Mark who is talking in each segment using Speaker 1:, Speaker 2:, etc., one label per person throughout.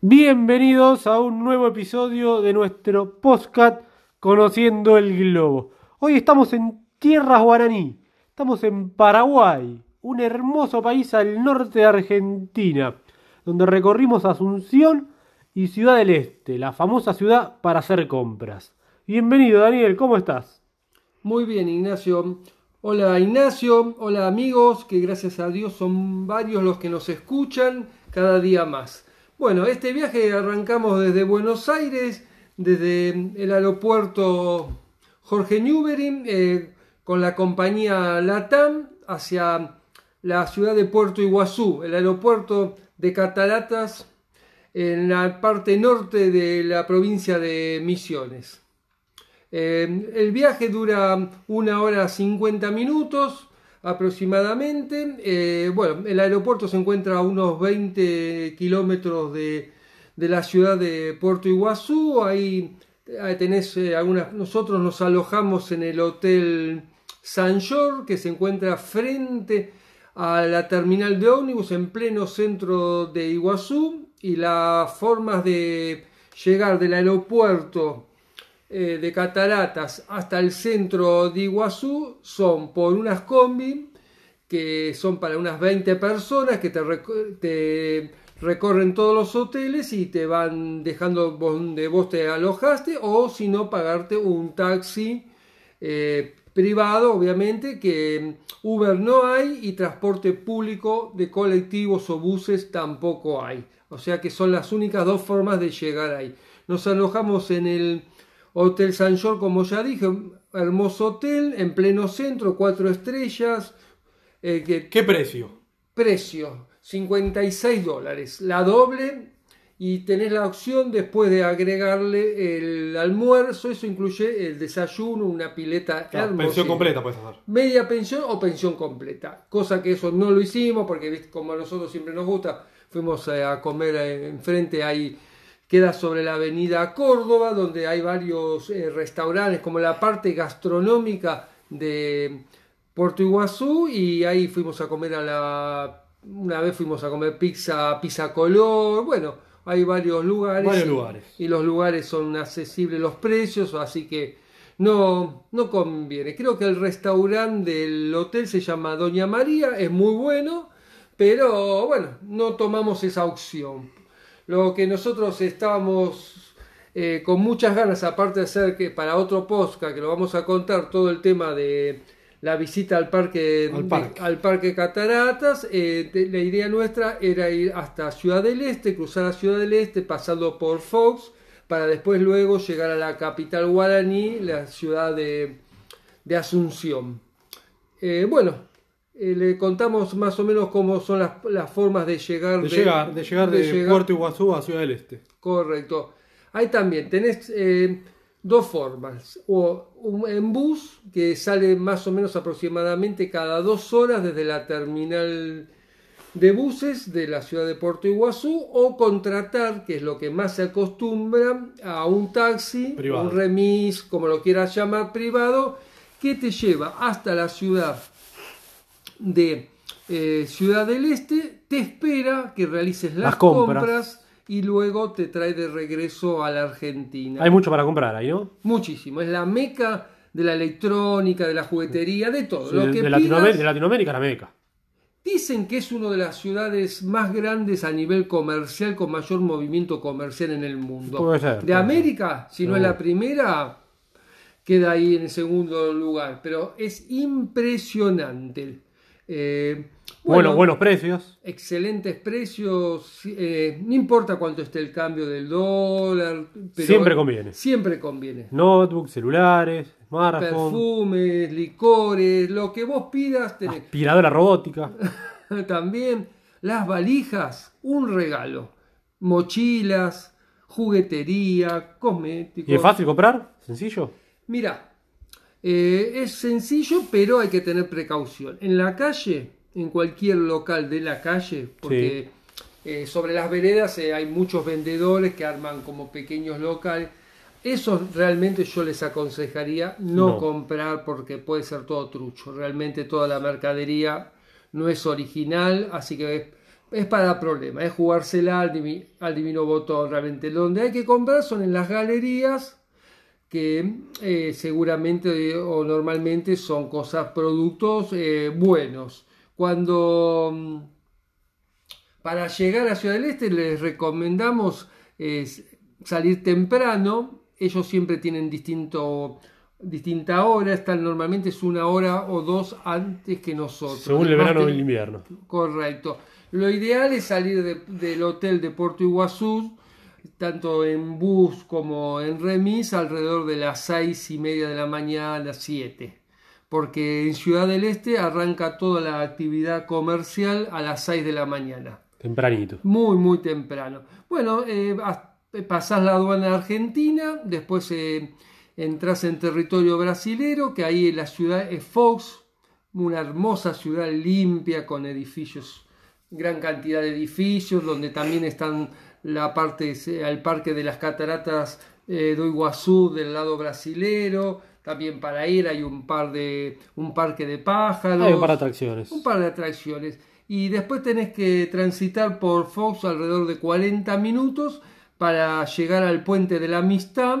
Speaker 1: Bienvenidos a un nuevo episodio de nuestro podcast Conociendo el Globo. Hoy estamos en tierras guaraní, estamos en Paraguay, un hermoso país al norte de Argentina, donde recorrimos Asunción y Ciudad del Este, la famosa ciudad para hacer compras. Bienvenido Daniel, ¿cómo estás?
Speaker 2: Muy bien, Ignacio. Hola Ignacio, hola amigos, que gracias a Dios son varios los que nos escuchan cada día más. Bueno, este viaje arrancamos desde Buenos Aires, desde el aeropuerto Jorge Newbery, eh, con la compañía LATAM hacia la ciudad de Puerto Iguazú, el aeropuerto de Cataratas en la parte norte de la provincia de Misiones. Eh, el viaje dura una hora 50 minutos aproximadamente. Eh, bueno, el aeropuerto se encuentra a unos 20 kilómetros de, la ciudad de Puerto Iguazú. Ahí, tenés eh, algunas. Nosotros nos alojamos en el hotel San Jorge, que se encuentra frente a la terminal de ómnibus en pleno centro de Iguazú. Y las formas de llegar del aeropuerto eh, de Cataratas hasta el centro de Iguazú son por unas combi que son para unas 20 personas que te, recorren todos los hoteles y te van dejando donde vos te alojaste o si no pagarte un taxi eh, privado obviamente que Uber no hay y transporte público de colectivos o buses tampoco hay. O sea que son las únicas dos formas de llegar ahí. Nos alojamos en el Hotel San Jorge, como ya dije, hermoso hotel en pleno centro, cuatro estrellas.
Speaker 1: Eh, ¿Qué precio?
Speaker 2: Precio, 56 dólares, la doble y tenés la opción después de agregarle el almuerzo, eso incluye el desayuno, una pileta
Speaker 1: claro, Pensión completa puedes hacer.
Speaker 2: Media pensión o pensión completa, cosa que eso no lo hicimos porque como a nosotros siempre nos gusta, fuimos a comer enfrente, hay queda sobre la avenida Córdoba, donde hay varios eh, restaurantes, como la parte gastronómica de Puerto Iguazú, y ahí fuimos a comer a la... Una vez fuimos a comer pizza, pizza color, bueno, hay varios lugares.
Speaker 1: Varios lugares.
Speaker 2: Y los lugares son accesibles los precios, así que no, no conviene. Creo que el restaurante del hotel se llama Doña María, es muy bueno, pero bueno, no tomamos esa opción lo que nosotros estábamos eh, con muchas ganas, aparte de hacer que para otro podcast, que lo vamos a contar, todo el tema de la visita al parque, al parque. Cataratas, eh, la idea nuestra era ir hasta Ciudad del Este, cruzar a Ciudad del Este, pasando por Fox, para después luego llegar a la capital guaraní, la ciudad de, Asunción. Eh, bueno, eh, le contamos más o menos cómo son las, formas de llegar
Speaker 1: de, llegar, de, llegar de, Puerto Iguazú a Ciudad del Este.
Speaker 2: Correcto. Ahí también tenés eh, dos formas. O en bus, que sale más o menos aproximadamente cada dos horas desde la terminal de buses de la ciudad de Puerto Iguazú, o contratar, que es lo que más se acostumbra, a un taxi, un remis, como lo quieras llamar, privado, que te lleva hasta la ciudad de eh, Ciudad del Este, te espera que realices las, compras. y luego te trae de regreso a la Argentina.
Speaker 1: Hay mucho para comprar ahí, ¿no?
Speaker 2: Muchísimo. Es la meca de la electrónica, de la juguetería, de todo.
Speaker 1: Lo que de, Latinoamérica, de Latinoamérica, la meca.
Speaker 2: Dicen que es una de las ciudades más grandes a nivel comercial, con mayor movimiento comercial en el mundo.
Speaker 1: Puede ser,
Speaker 2: de América, si no es la primera, queda ahí en el segundo lugar. Pero es impresionante
Speaker 1: eh, bueno, buenos precios.
Speaker 2: Excelentes precios. Eh, no importa cuánto esté el cambio del dólar.
Speaker 1: siempre conviene.
Speaker 2: Siempre conviene.
Speaker 1: Notebooks, celulares, smartphones.
Speaker 2: Perfumes, licores, lo que vos pidas. Tenés.
Speaker 1: Aspiradora robótica.
Speaker 2: También. Las valijas, un regalo. Mochilas, juguetería, cosméticos.
Speaker 1: ¿Y es fácil comprar? ¿Sencillo?
Speaker 2: Mira, eh, es sencillo, pero hay que tener precaución. En la calle, en cualquier local de la calle, porque eh, sobre las veredas eh, hay muchos vendedores que arman como pequeños locales. Eso realmente yo les aconsejaría no, comprar porque puede ser todo trucho. Realmente toda la mercadería no es original, así que es para problemas, es jugársela al, divi- al divino botón realmente. Donde hay que comprar son en las galerías que eh, seguramente eh, o normalmente son cosas, productos eh, buenos. Cuando mm, para llegar a Ciudad del Este les recomendamos es, salir temprano. Ellos siempre tienen distinto, distinta hora. Están normalmente es una hora o dos antes que nosotros.
Speaker 1: Según el verano o el invierno.
Speaker 2: Correcto. Lo ideal es salir de- del hotel de Puerto Iguazú, tanto en bus como en remis, alrededor de las seis y media de la mañana, siete. Porque en Ciudad del Este arranca toda la actividad comercial a las 6 de la mañana.
Speaker 1: Tempranito.
Speaker 2: Muy, muy temprano. Bueno, eh, has- pasás la aduana argentina, después eh, entras en territorio brasilero, que ahí la ciudad es Fox, una hermosa ciudad limpia con edificios, gran cantidad de edificios, donde también están la parte, el parque de las cataratas eh, do Iguazú del lado brasilero, también para ir hay un par de un parque de pájaros,
Speaker 1: Hay un par de atracciones.
Speaker 2: un par de atracciones. Y después tenés que transitar por Fox alrededor de 40 minutos para llegar al puente de la Amistad,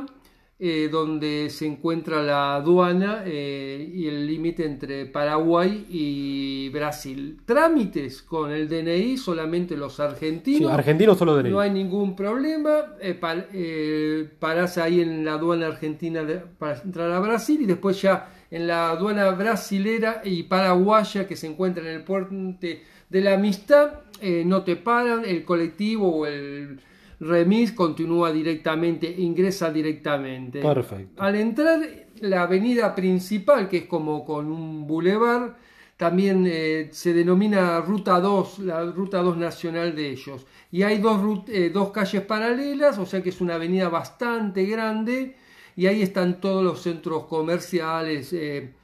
Speaker 2: eh, donde se encuentra la aduana eh, y el límite entre Paraguay y Brasil. Trámites con el DNI solamente los
Speaker 1: Sí,
Speaker 2: argentinos.
Speaker 1: argentino solo de
Speaker 2: No hay ningún problema. Eh, pa- eh, parás ahí en la aduana argentina de- para entrar a Brasil y después ya en la aduana brasilera y paraguaya que se encuentra en el puente de la amistad, eh, no te paran, el colectivo o el remis continúa directamente, ingresa directamente.
Speaker 1: Perfecto.
Speaker 2: Al entrar la avenida principal, que es como con un bulevar, también eh, se denomina Ruta 2, la Ruta 2 nacional de ellos. Y hay dos, eh, dos calles paralelas, o sea que es una avenida bastante grande, y ahí están todos los centros comerciales. eh,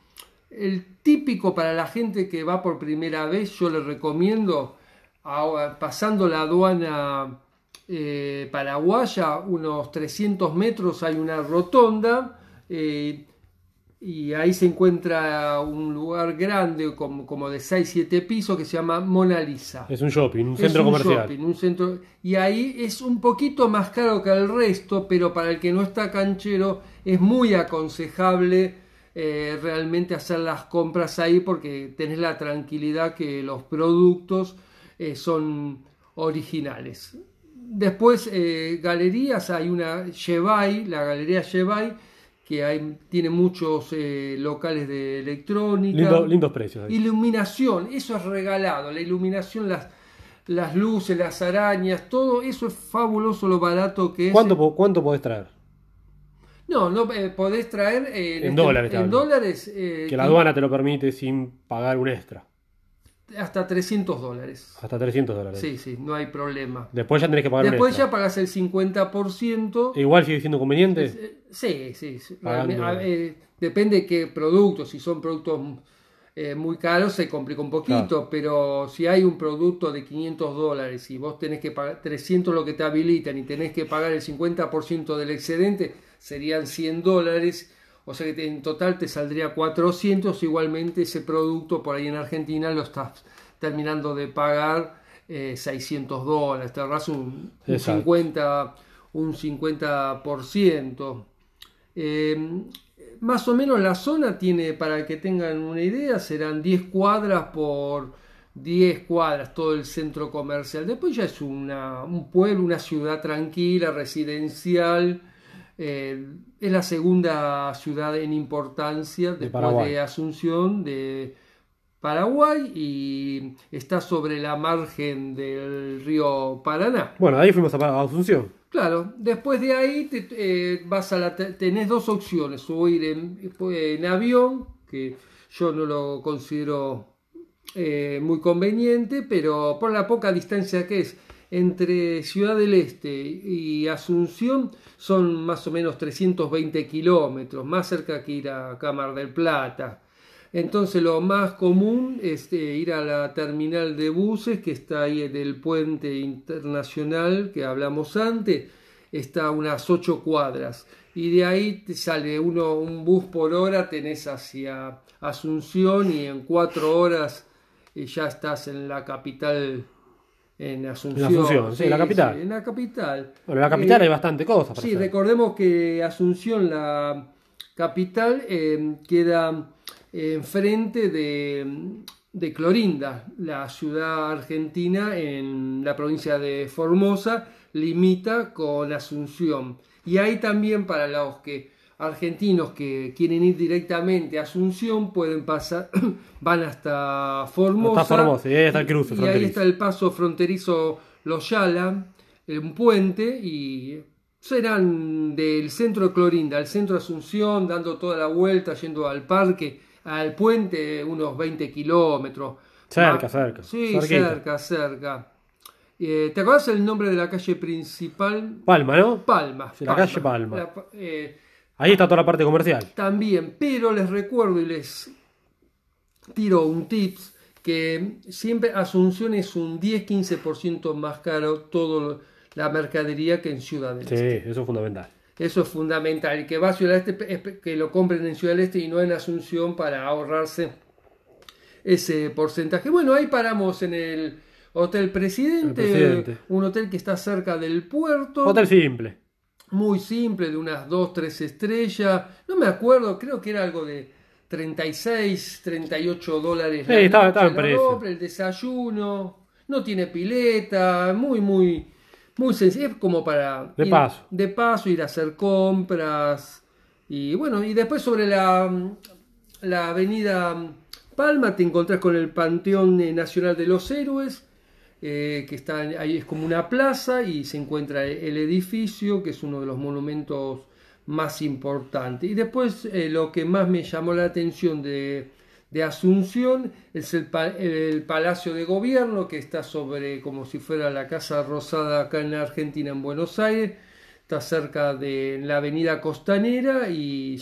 Speaker 2: el típico para la gente que va por primera vez, yo les recomiendo, pasando la aduana eh, paraguaya, unos 300 metros hay una rotonda eh, y ahí se encuentra un lugar grande como, como de 6-7 pisos que se llama Mona Lisa.
Speaker 1: Es un shopping, un
Speaker 2: Es
Speaker 1: centro
Speaker 2: un
Speaker 1: comercial.
Speaker 2: shopping, un centro, y ahí es un poquito más caro que el resto, pero para el que no está canchero es muy aconsejable eh, realmente hacer las compras ahí porque tenés la tranquilidad que los productos eh, son originales. Después, eh, galerías, hay una Chevay, la galería Chevay, que hay, tiene muchos eh, locales de electrónica.
Speaker 1: Lindo- lindos precios. ahí.
Speaker 2: Iluminación, eso es regalado, la iluminación, las, las luces, las arañas, todo eso es fabuloso lo barato que es.
Speaker 1: ¿Cuánto, ¿Cuánto podés traer?
Speaker 2: No, no eh, podés traer eh,
Speaker 1: En
Speaker 2: este-
Speaker 1: dólares
Speaker 2: En dólares. eh,
Speaker 1: Que la aduana te lo permite sin pagar un extra.
Speaker 2: Hasta 300 dólares.
Speaker 1: Hasta 300 dólares.
Speaker 2: Sí, sí, no hay problema.
Speaker 1: Después ya tenés que pagar
Speaker 2: Después
Speaker 1: un
Speaker 2: ya pagas el 50%.
Speaker 1: Igual sigue siendo conveniente.
Speaker 2: Eh, Sí, sí. sí.
Speaker 1: Pagando-
Speaker 2: A- eh, depende de qué productos. Si son productos eh, muy caros se complica un poquito, pero si hay un producto de 500 dólares y vos tenés que pagar 300 lo que te habilitan y tenés que pagar el 50% del excedente, serían 100 dólares. O sea que en total te saldría 400. Igualmente ese producto por ahí en Argentina lo estás terminando de pagar eh, 600 dólares. Te ahorras un, un
Speaker 1: Exacto.
Speaker 2: 50, un 50%. Eh, más o menos la zona tiene, para que tengan una idea, serán 10 cuadras por 10 cuadras, todo el centro comercial. Después ya es una, un pueblo, una ciudad tranquila, residencial. Eh, es la segunda ciudad en importancia después
Speaker 1: Paraguay.
Speaker 2: de Asunción de Paraguay y está sobre la margen del río Paraná.
Speaker 1: Bueno, ahí fuimos a Asunción.
Speaker 2: Claro, después de ahí te- eh, vas a la, te- tenés dos opciones, o ir en, en avión, que yo no lo considero eh, muy conveniente, pero por la poca distancia que es entre Ciudad del Este y Asunción son más o menos 320 kilómetros, más cerca que ir a Cámara del Plata. Entonces lo más común es eh, ir a la terminal de buses que está ahí en el puente internacional que hablamos antes, está a unas 8 cuadras y de ahí te sale uno, un bus por hora, tenés hacia Asunción y en 4 horas eh, ya estás en la capital en Asunción.
Speaker 1: En Asunción, sí, la capital.
Speaker 2: en la capital.
Speaker 1: Bueno, en la capital
Speaker 2: Eh,
Speaker 1: hay bastante cosas.
Speaker 2: Sí,
Speaker 1: hacer.
Speaker 2: recordemos que Asunción, la capital, eh, queda enfrente de, de Clorinda, la ciudad argentina en la provincia de Formosa, limita con Asunción. Y hay también para los que argentinos que quieren ir directamente a Asunción pueden pasar, van hasta Formosa.
Speaker 1: Hasta Formosa, y ahí está el cruce
Speaker 2: Y ahí está el paso fronterizo Los Yala, un puente, y serán del centro de Clorinda al centro de Asunción, dando toda la vuelta, yendo al parque, al puente, unos 20 kilómetros.
Speaker 1: Cerca,
Speaker 2: Ah,
Speaker 1: cerca,
Speaker 2: Sí,
Speaker 1: cerquita.
Speaker 2: cerca, cerca. Eh, ¿Te acuerdas el nombre de la calle principal?
Speaker 1: Palma, ¿no?
Speaker 2: Palma.
Speaker 1: Sí, la calle Palma.
Speaker 2: La pa- eh,
Speaker 1: Ahí está toda la parte comercial.
Speaker 2: también, pero les recuerdo y les tiro un tips que siempre Asunción es un 10-15% más caro toda la mercadería que en Ciudad del
Speaker 1: Sí,
Speaker 2: Este.
Speaker 1: eso es fundamental.
Speaker 2: Eso es fundamental. El que va a Ciudad del Este es que lo compren en Ciudad del Este y no en Asunción para ahorrarse ese porcentaje. Bueno, ahí paramos en el Hotel Presidente,
Speaker 1: El Presidente.
Speaker 2: un hotel que está cerca del puerto
Speaker 1: Hotel simple.
Speaker 2: Muy simple, de unas 2, 3 estrellas. No me acuerdo, creo que era algo de 36, 38 dólares.
Speaker 1: Sí, estaba- estaba en precio.
Speaker 2: el desayuno, no tiene pileta, muy, muy, muy sencillo. Es como para.
Speaker 1: De
Speaker 2: ir-
Speaker 1: paso.
Speaker 2: De paso, ir a hacer compras. Y bueno, y después sobre la, la avenida Palma te encontrás con el Panteón Nacional de los Héroes eh, que está ahí es como una plaza y se encuentra el edificio que es uno de los monumentos más importantes. Y después eh, lo que más me llamó la atención de, Asunción es el, el Palacio de Gobierno que está sobre como si fuera la Casa Rosada acá en Argentina en Buenos Aires. Está cerca de la avenida Costanera y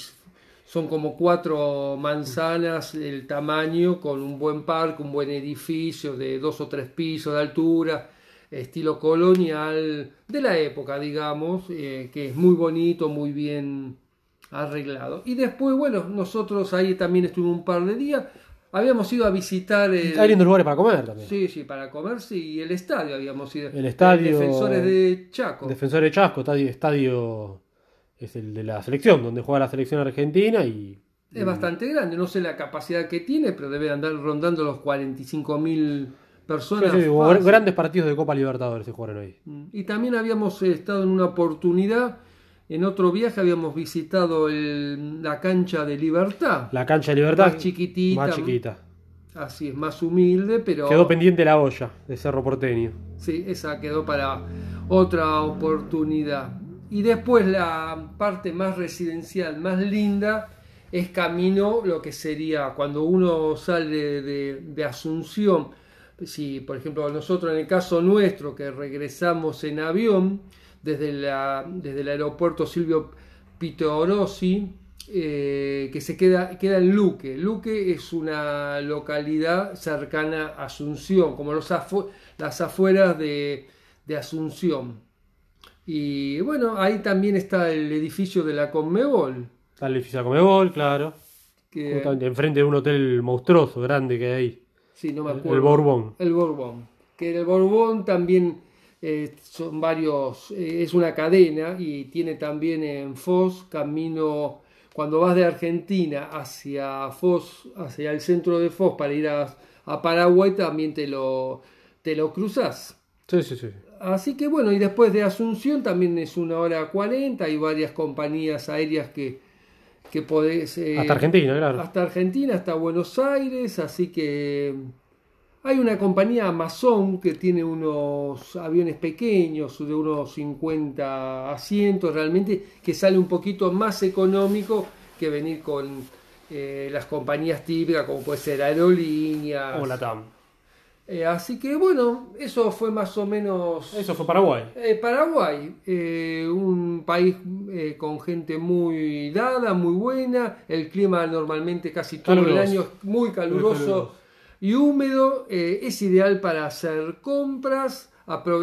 Speaker 2: son como cuatro manzanas el tamaño, con un buen parque, un buen edificio de dos o tres pisos de altura, estilo colonial de la época, digamos, eh, que es muy bonito, muy bien arreglado. Y después, bueno, nosotros ahí también estuvimos un par de días, habíamos ido a visitar el...
Speaker 1: Hay lugares para comer también.
Speaker 2: Sí, sí, para comerse y el estadio habíamos ido.
Speaker 1: El estadio-
Speaker 2: Defensores de Chaco.
Speaker 1: Defensor de Chasco, estadio, estadio es el de la selección, donde juega la selección argentina y
Speaker 2: Es bastante grande, no sé la capacidad que tiene, pero debe andar rondando los 45 mil personas.
Speaker 1: sí, grandes partidos de Copa Libertadores se jugaron ahí.
Speaker 2: Mm. Y también habíamos estado en una oportunidad, en otro viaje habíamos visitado el- la cancha de Libertad.
Speaker 1: La cancha de Libertad
Speaker 2: Más chiquitita.
Speaker 1: más chiquita.
Speaker 2: Así es, más humilde, pero
Speaker 1: Quedó pendiente la olla de Cerro Porteño.
Speaker 2: sí, esa quedó para otra oportunidad. Y después la parte más residencial, más linda, es camino lo que sería cuando uno sale de, Asunción. Si, por ejemplo, nosotros en el caso nuestro, que regresamos en avión desde, la, desde el aeropuerto Silvio Pitorossi, eh, que se queda, queda en Luque. Luque es una localidad cercana a Asunción, como los las afueras de, de Asunción. Y bueno, ahí también está el edificio de la Conmebol.
Speaker 1: Está el edificio de Comebol, claro.
Speaker 2: Que,
Speaker 1: Justamente enfrente de un hotel monstruoso, grande que hay ahí.
Speaker 2: sí, no me
Speaker 1: El-
Speaker 2: acuerdo.
Speaker 1: el Borbón.
Speaker 2: El Borbón. Que el Borbón también eh, son varios, eh, es una cadena y tiene también en Foz camino, cuando vas de Argentina hacia Foz, hacia el centro de Foz para ir a, a Paraguay, también te lo, te lo cruzas.
Speaker 1: Sí, sí, sí.
Speaker 2: Así que bueno, y después de Asunción también es una hora 40, hay varias compañías aéreas que, que podés... eh,
Speaker 1: Hasta Argentina, claro.
Speaker 2: hasta Argentina, hasta Buenos Aires, así que hay una compañía Amazon que tiene unos aviones pequeños de unos 50 asientos realmente que sale un poquito más económico que venir con eh, las compañías típicas como puede ser aerolíneas.
Speaker 1: Como la TAM.
Speaker 2: Eh, así que bueno, eso fue más o menos
Speaker 1: Eso fue Paraguay.
Speaker 2: eh, Paraguay, eh, un país eh, con gente muy dada, muy buena, el clima normalmente casi todo el año es muy caluroso,
Speaker 1: caluroso.
Speaker 2: y húmedo, es ideal para hacer compras,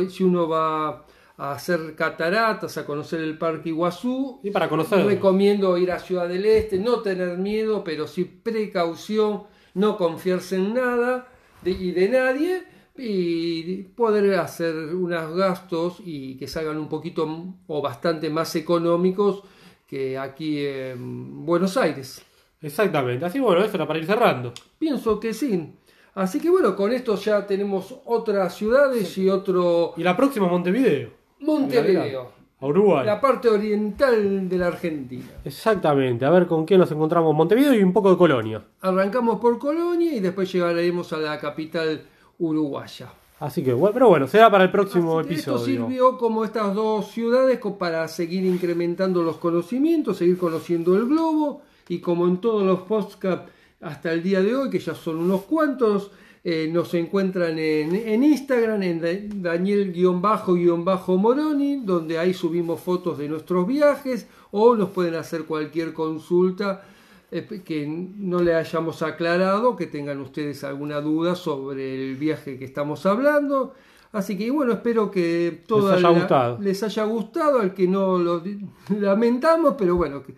Speaker 2: si uno va a hacer cataratas, a conocer el Parque Iguazú,
Speaker 1: Y para conocer.
Speaker 2: recomiendo ir a Ciudad del Este, no tener miedo, pero sí precaución, no confiarse en nada de- y de nadie, y poder hacer unos gastos y que salgan un poquito o bastante más económicos que aquí en Buenos Aires.
Speaker 1: Exactamente, así bueno, eso era para ir cerrando.
Speaker 2: Pienso que sí. Así que bueno, con esto ya tenemos otras ciudades y otro...
Speaker 1: Y la próxima Montevideo.
Speaker 2: Montevideo.
Speaker 1: A Uruguay.
Speaker 2: La parte oriental de la Argentina.
Speaker 1: Exactamente, a ver con qué nos encontramos. Montevideo y un poco de Colonia.
Speaker 2: Arrancamos por Colonia y después llegaremos a la capital uruguaya.
Speaker 1: Así que, bueno, pero bueno, será para el próximo
Speaker 2: Así que
Speaker 1: episodio.
Speaker 2: Esto sirvió como estas dos ciudades para seguir incrementando los conocimientos, seguir conociendo el globo y como en todos los podcasts hasta el día de hoy, que ya son unos cuantos, eh, nos encuentran en, en Instagram, en Da- Daniel-Moroni, donde ahí subimos fotos de nuestros viajes o nos pueden hacer cualquier consulta eh, que no le hayamos aclarado, que tengan ustedes alguna duda sobre el viaje que estamos hablando. Así que bueno, espero que la-
Speaker 1: gustado.
Speaker 2: les haya gustado, al que no lo lamentamos, pero bueno, que-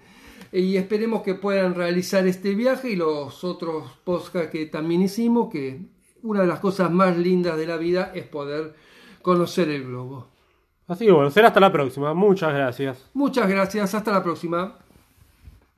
Speaker 2: y esperemos que puedan realizar este viaje y los otros podcasts que también hicimos, que una de las cosas más lindas de la vida es poder conocer el globo.
Speaker 1: Así que bueno, será hasta la próxima. Muchas gracias.
Speaker 2: Muchas gracias, hasta la próxima.